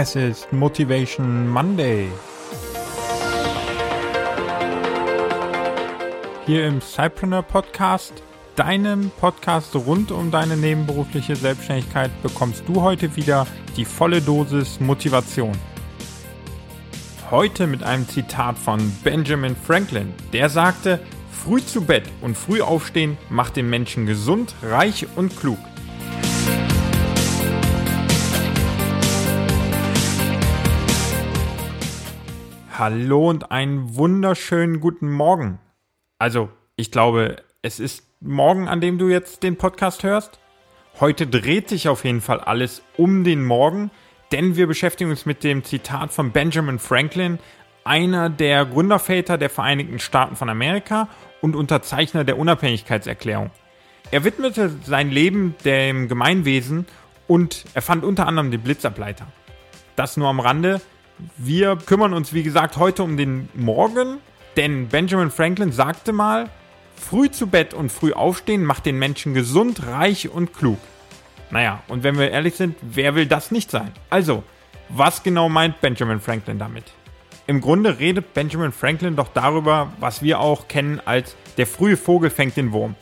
Es ist Motivation Monday. Hier im Cypreneur Podcast, deinem Podcast rund um deine nebenberufliche Selbstständigkeit, bekommst du heute wieder die volle Dosis Motivation. Heute mit einem Zitat von Benjamin Franklin, der sagte, früh zu Bett und früh aufstehen macht den Menschen gesund, reich und klug. Hallo und einen wunderschönen guten Morgen. Also, ich glaube, es ist morgen, an dem du jetzt den Podcast hörst. Heute dreht sich auf jeden Fall alles um den Morgen, denn wir beschäftigen uns mit dem Zitat von Benjamin Franklin, einer der Gründerväter der Vereinigten Staaten von Amerika und Unterzeichner der Unabhängigkeitserklärung. Er widmete sein Leben dem Gemeinwesen und erfand unter anderem den Blitzableiter. Das nur am Rande. Wir kümmern uns, wie gesagt, heute um den Morgen, denn Benjamin Franklin sagte mal, früh zu Bett und früh aufstehen macht den Menschen gesund, reich und klug. Naja, und wenn wir ehrlich sind, wer will das nicht sein? Also, was genau meint Benjamin Franklin damit? Im Grunde redet Benjamin Franklin doch darüber, was wir auch kennen als der frühe Vogel fängt den Wurm.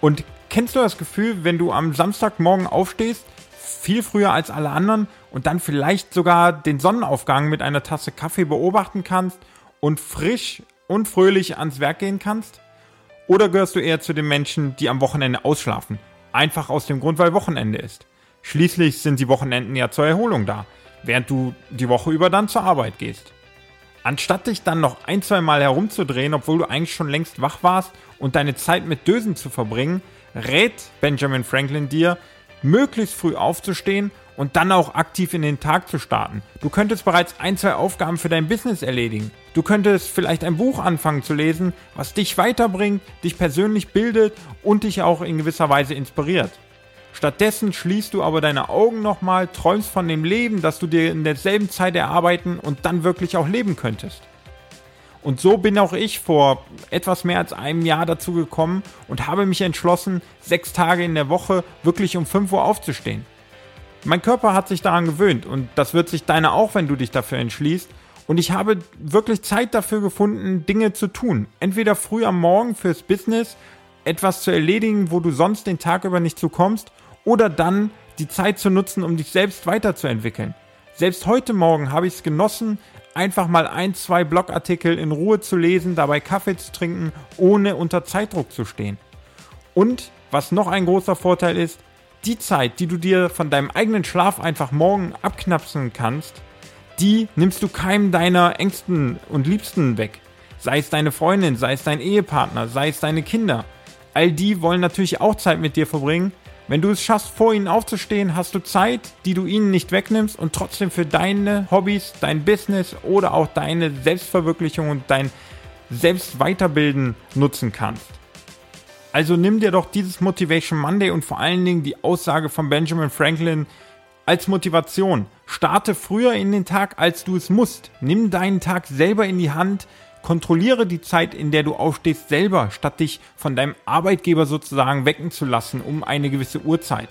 Und kennst du das Gefühl, wenn du am Samstagmorgen aufstehst viel früher als alle anderen und dann vielleicht sogar den Sonnenaufgang mit einer Tasse Kaffee beobachten kannst und frisch und fröhlich ans Werk gehen kannst? Oder gehörst du eher zu den Menschen, die am Wochenende ausschlafen? Einfach aus dem Grund, weil Wochenende ist. Schließlich sind die Wochenenden ja zur Erholung da, während du die Woche über dann zur Arbeit gehst. Anstatt dich dann noch ein, zwei Mal herumzudrehen, obwohl du eigentlich schon längst wach warst und deine Zeit mit Dösen zu verbringen, rät Benjamin Franklin dir, möglichst früh aufzustehen und dann auch aktiv in den Tag zu starten. Du könntest bereits ein, zwei Aufgaben für dein Business erledigen. Du könntest vielleicht ein Buch anfangen zu lesen, was dich weiterbringt, dich persönlich bildet und dich auch in gewisser Weise inspiriert. Stattdessen schließt du aber deine Augen nochmal, träumst von dem Leben, das du dir in derselben Zeit erarbeiten und dann wirklich auch leben könntest. Und so bin auch ich vor etwas mehr als einem Jahr dazu gekommen und habe mich entschlossen, sechs Tage in der Woche wirklich um 5 Uhr aufzustehen. Mein Körper hat sich daran gewöhnt und das wird sich deiner auch, wenn du dich dafür entschließt. Und ich habe wirklich Zeit dafür gefunden, Dinge zu tun. Entweder früh am Morgen fürs Business, etwas zu erledigen, wo du sonst den Tag über nicht zukommst, oder dann die Zeit zu nutzen, um dich selbst weiterzuentwickeln. Selbst heute Morgen habe ich es genossen, einfach mal ein, zwei Blogartikel in Ruhe zu lesen, dabei Kaffee zu trinken, ohne unter Zeitdruck zu stehen. Und was noch ein großer Vorteil ist, die Zeit, die du dir von deinem eigenen Schlaf einfach morgen abknapsen kannst, die nimmst du keinem deiner Ängsten und Liebsten weg. Sei es deine Freundin, sei es dein Ehepartner, sei es deine Kinder. All die wollen natürlich auch Zeit mit dir verbringen wenn du es schaffst, vor ihnen aufzustehen, hast du Zeit, die du ihnen nicht wegnimmst und trotzdem für deine Hobbys, dein Business oder auch deine Selbstverwirklichung und dein Selbstweiterbilden nutzen kannst. Also nimm dir doch dieses Motivation Monday und vor allen Dingen die Aussage von Benjamin Franklin als Motivation. Starte früher in den Tag, als du es musst. Nimm deinen Tag selber in die Hand, Kontrolliere die Zeit, in der du aufstehst, selber, statt dich von deinem Arbeitgeber sozusagen wecken zu lassen um eine gewisse Uhrzeit.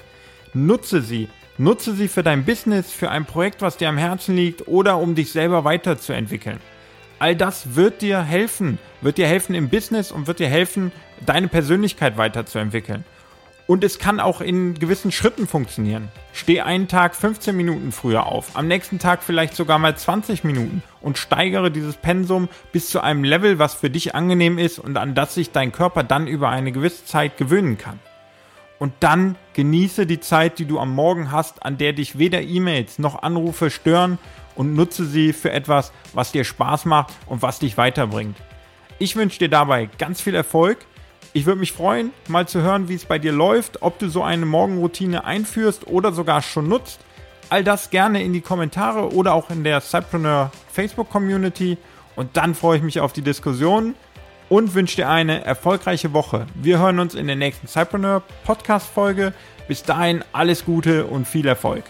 Nutze sie. Nutze sie für dein Business, für ein Projekt, was dir am Herzen liegt oder um dich selber weiterzuentwickeln. All das wird dir helfen, wird dir helfen im Business und wird dir helfen, deine Persönlichkeit weiterzuentwickeln. Und es kann auch in gewissen Schritten funktionieren. Steh einen Tag 15 Minuten früher auf, am nächsten Tag vielleicht sogar mal 20 Minuten und steigere dieses Pensum bis zu einem Level, was für dich angenehm ist und an das sich dein Körper dann über eine gewisse Zeit gewöhnen kann. Und dann genieße die Zeit, die du am Morgen hast, an der dich weder E-Mails noch Anrufe stören und nutze sie für etwas, was dir Spaß macht und was dich weiterbringt. Ich wünsche dir dabei ganz viel Erfolg ich würde mich freuen, mal zu hören, wie es bei dir läuft, ob du so eine Morgenroutine einführst oder sogar schon nutzt. All das gerne in die Kommentare oder auch in der Cypreneur Facebook Community. Und dann freue ich mich auf die Diskussion und wünsche dir eine erfolgreiche Woche. Wir hören uns in der nächsten Cypreneur Podcast Folge. Bis dahin alles Gute und viel Erfolg.